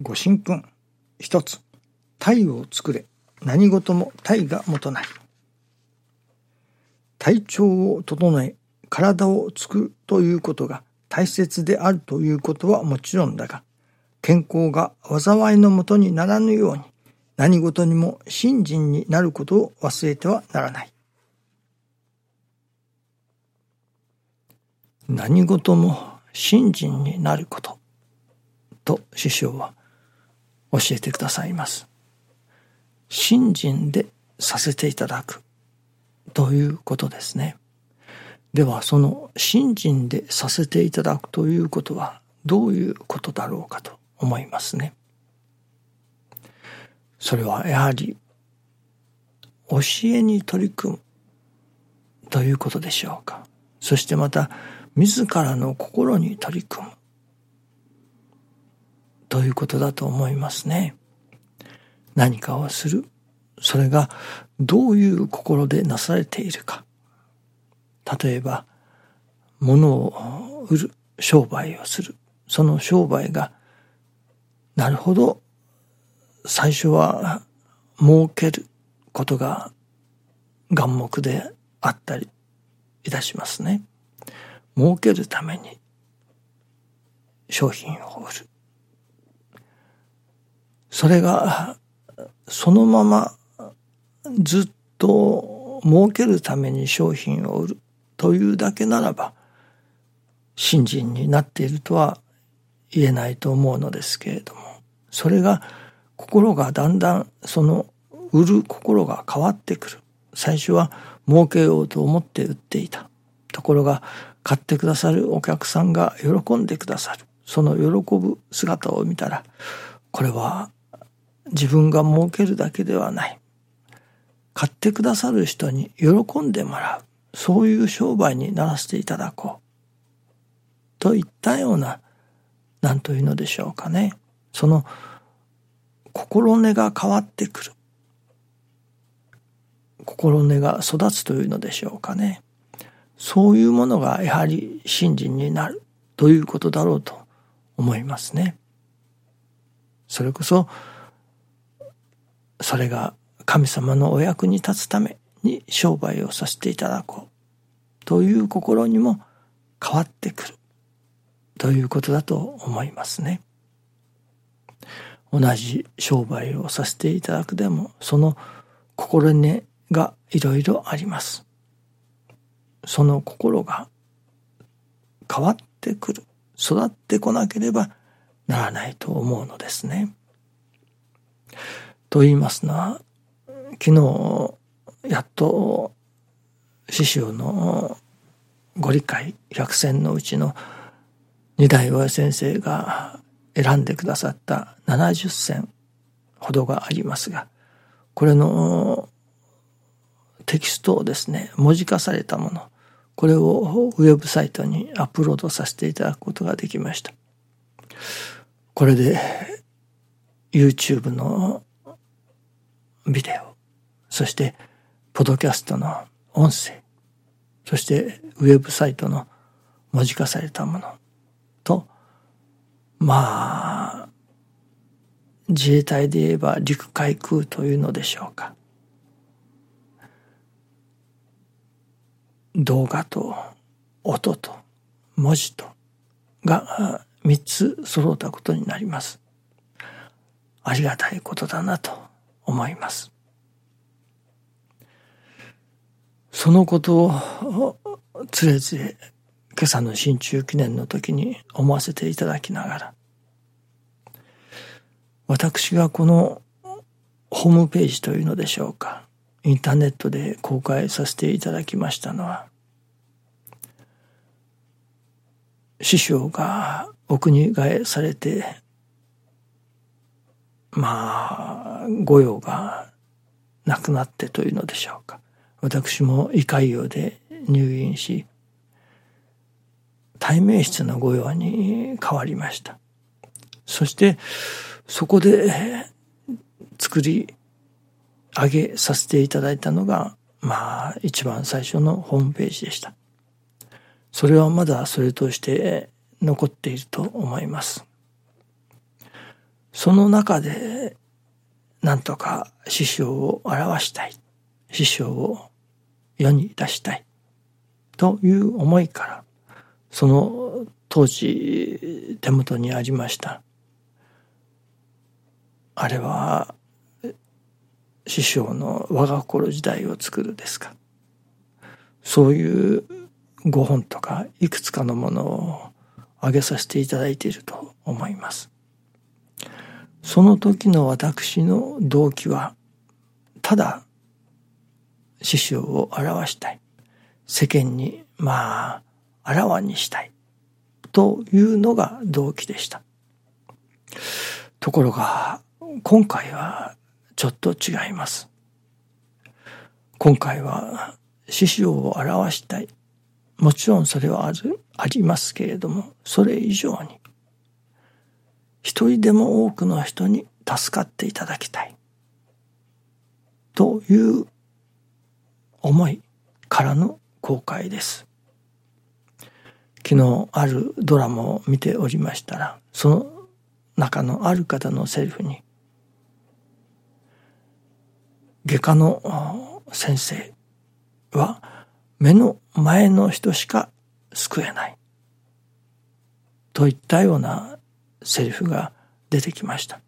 ご神君。一つ。体を作れ。何事も体がもとなり。体調を整え、体を作るということが大切であるということはもちろんだが、健康が災いのもとにならぬように、何事にも信心になることを忘れてはならない。何事も信心になることと師匠は教えてくださいます。信心でさせていただくということですね。ではその信心でさせていただくということはどういうことだろうかと思いますね。それはやはり教えに取り組むということでしょうか。そしてまた自らの心に取り組むということだと思いますね。何かをする。それがどういう心でなされているか。例えば、物を売る、商売をする。その商売が、なるほど、最初は儲けることが眼目であったりいたしますね。儲けるために商品を売る。それがそのままずっと儲けるために商品を売るというだけならば信心になっているとは言えないと思うのですけれどもそれが心がだんだんその売る心が変わってくる最初は儲けようと思って売っていたところが買ってくださるお客さんが喜んでくださる。その喜ぶ姿を見たら、これは自分が儲けるだけではない。買ってくださる人に喜んでもらう。そういう商売にならせていただこう。といったような、何というのでしょうかね。その心根が変わってくる。心根が育つというのでしょうかね。そういうものがやはり信心になるということだろうと思いますね。それこそ、それが神様のお役に立つために商売をさせていただこうという心にも変わってくるということだと思いますね。同じ商売をさせていただくでもその心根がいろいろあります。その心が変わってくる育ってこなければならないと思うのですね。と言いますのは昨日やっと師匠のご理解百選のうちの二代親先生が選んでくださった70選ほどがありますがこれのテキストをですね文字化されたものこれをウェブサイトにアップロードさせていただくことができました。これで YouTube のビデオ、そしてポドキャストの音声、そしてウェブサイトの文字化されたものと、まあ、自衛隊で言えば陸海空というのでしょうか。動画と音と文字とが3つ揃ったことになります。ありがたいことだなと思います。そのことをつれつれ今朝の新中記念の時に思わせていただきながら私がこのホームページというのでしょうかインターネットで公開させていただきましたのは師匠がお国替えされてまあ御用がなくなってというのでしょうか。私も胃潰瘍で入院し対面室の御用に変わりました。そしてそこで作り上げさせていただいたのがまあ一番最初のホームページでした。それはまだそれとして残っていると思います。その中でなんとか師匠を表したい。師匠を世に出したいという思いからその当時手元にありましたあれは師匠の我が心時代を作るですか。そういう5本とかいくつかのものを挙げさせていただいていると思います。その時の私の動機はただ師匠を表したい。世間にまああらわにしたいというのが動機でした。ところが今回はちょっと違います。今回は師匠を表したい。もちろんそれはありますけれどもそれ以上に一人でも多くの人に助かっていただきたい。という思いからの公開です。昨日あるドラマを見ておりましたらその中のある方のセリフに外科の先生は目の前の人しか救えない。といったようなセリフが出てきました。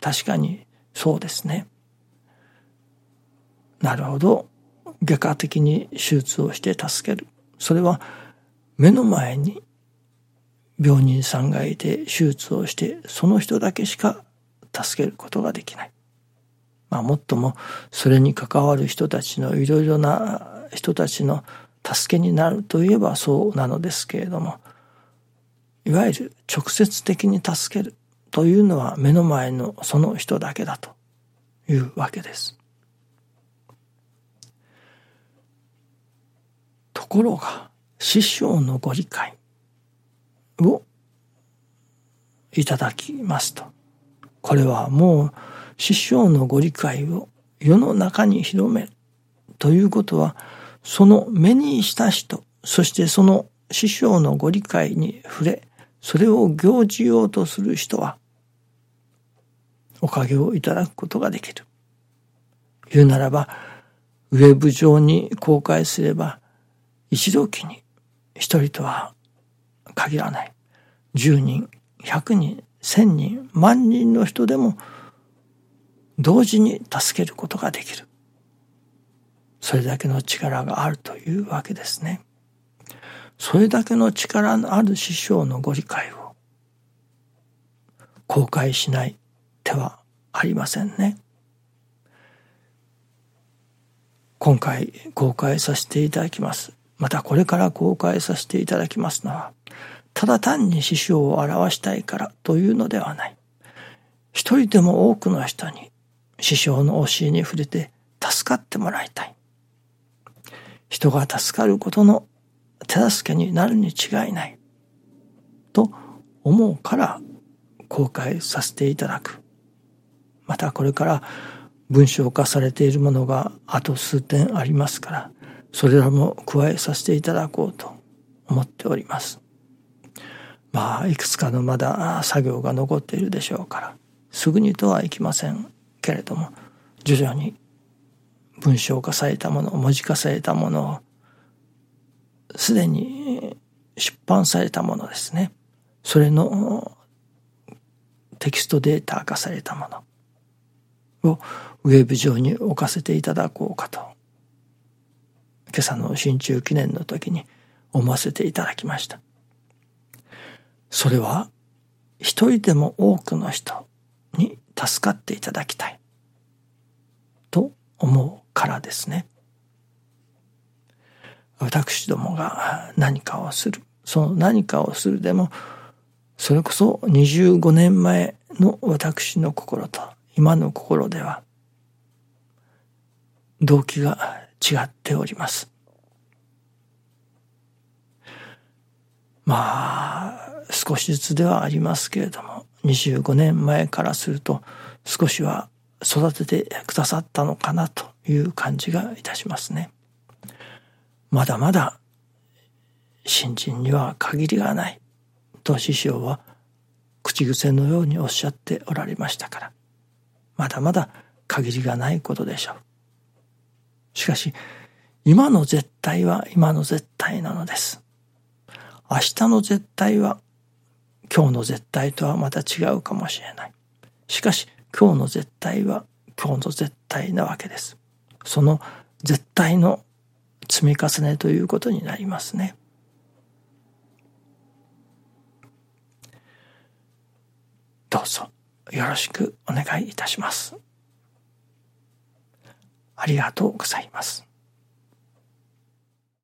確かにそうですね。なるほど。外科的に手術をして助ける。それは目の前に病人さんがいて手術をしてその人だけしか助けることができない。まあもっともそれに関わる人たちのいろいろな人たちの助けになるといえばそうなのですけれどもいわゆる直接的に助けるというのは目の前のその人だけだというわけです。ところが師匠のご理解をいただきますとこれはもう師匠のご理解を世の中に広めるということはその目にした人そしてその師匠のご理解に触れそれを行じようとする人はおかげをいただくことができる。言うならばウェブ上に公開すれば一度期に一人とは限らない。十人、百人、千人、万人の人でも同時に助けることができる。それだけの力があるというわけですね。それだけの力のある師匠のご理解を公開しない手はありませんね。今回公開させていただきます。またこれから公開させていただきますのは、ただ単に師匠を表したいからというのではない。一人でも多くの人に師匠の教えに触れて助かってもらいたい。人が助かることの手助けになるに違いない。と思うから公開させていただく。またこれから文章化されているものがあと数点ありますから、それらも加えさせていただこうと思っております。まあ、いくつかのまだ作業が残っているでしょうから、すぐにとはいきませんけれども、徐々に文章化されたもの、文字化されたものを、すでに出版されたものですね。それのテキストデータ化されたものをウェブ上に置かせていただこうかと今朝の新中記念の時に思わせていただきました。それは一人でも多くの人に助かっていただきたいと思うからですね。私どもが何かをする。その何かをするでも、それこそ25年前の私の心と今の心では、動機が違っております。まあ、少しずつではありますけれども、25年前からすると少しは育ててくださったのかなという感じがいたしますね。まだまだ新人には限りがないと師匠は口癖のようにおっしゃっておられましたから、まだまだ限りがないことでしょう。しかし、今の絶対は今の絶対なのです。明日の絶対は今日の絶対とはまた違うかもしれない。しかし今日の絶対は今日の絶対なわけです。その絶対の積み重ねということになりますね。どうぞよろしくお願いいたします。ありがとうございます。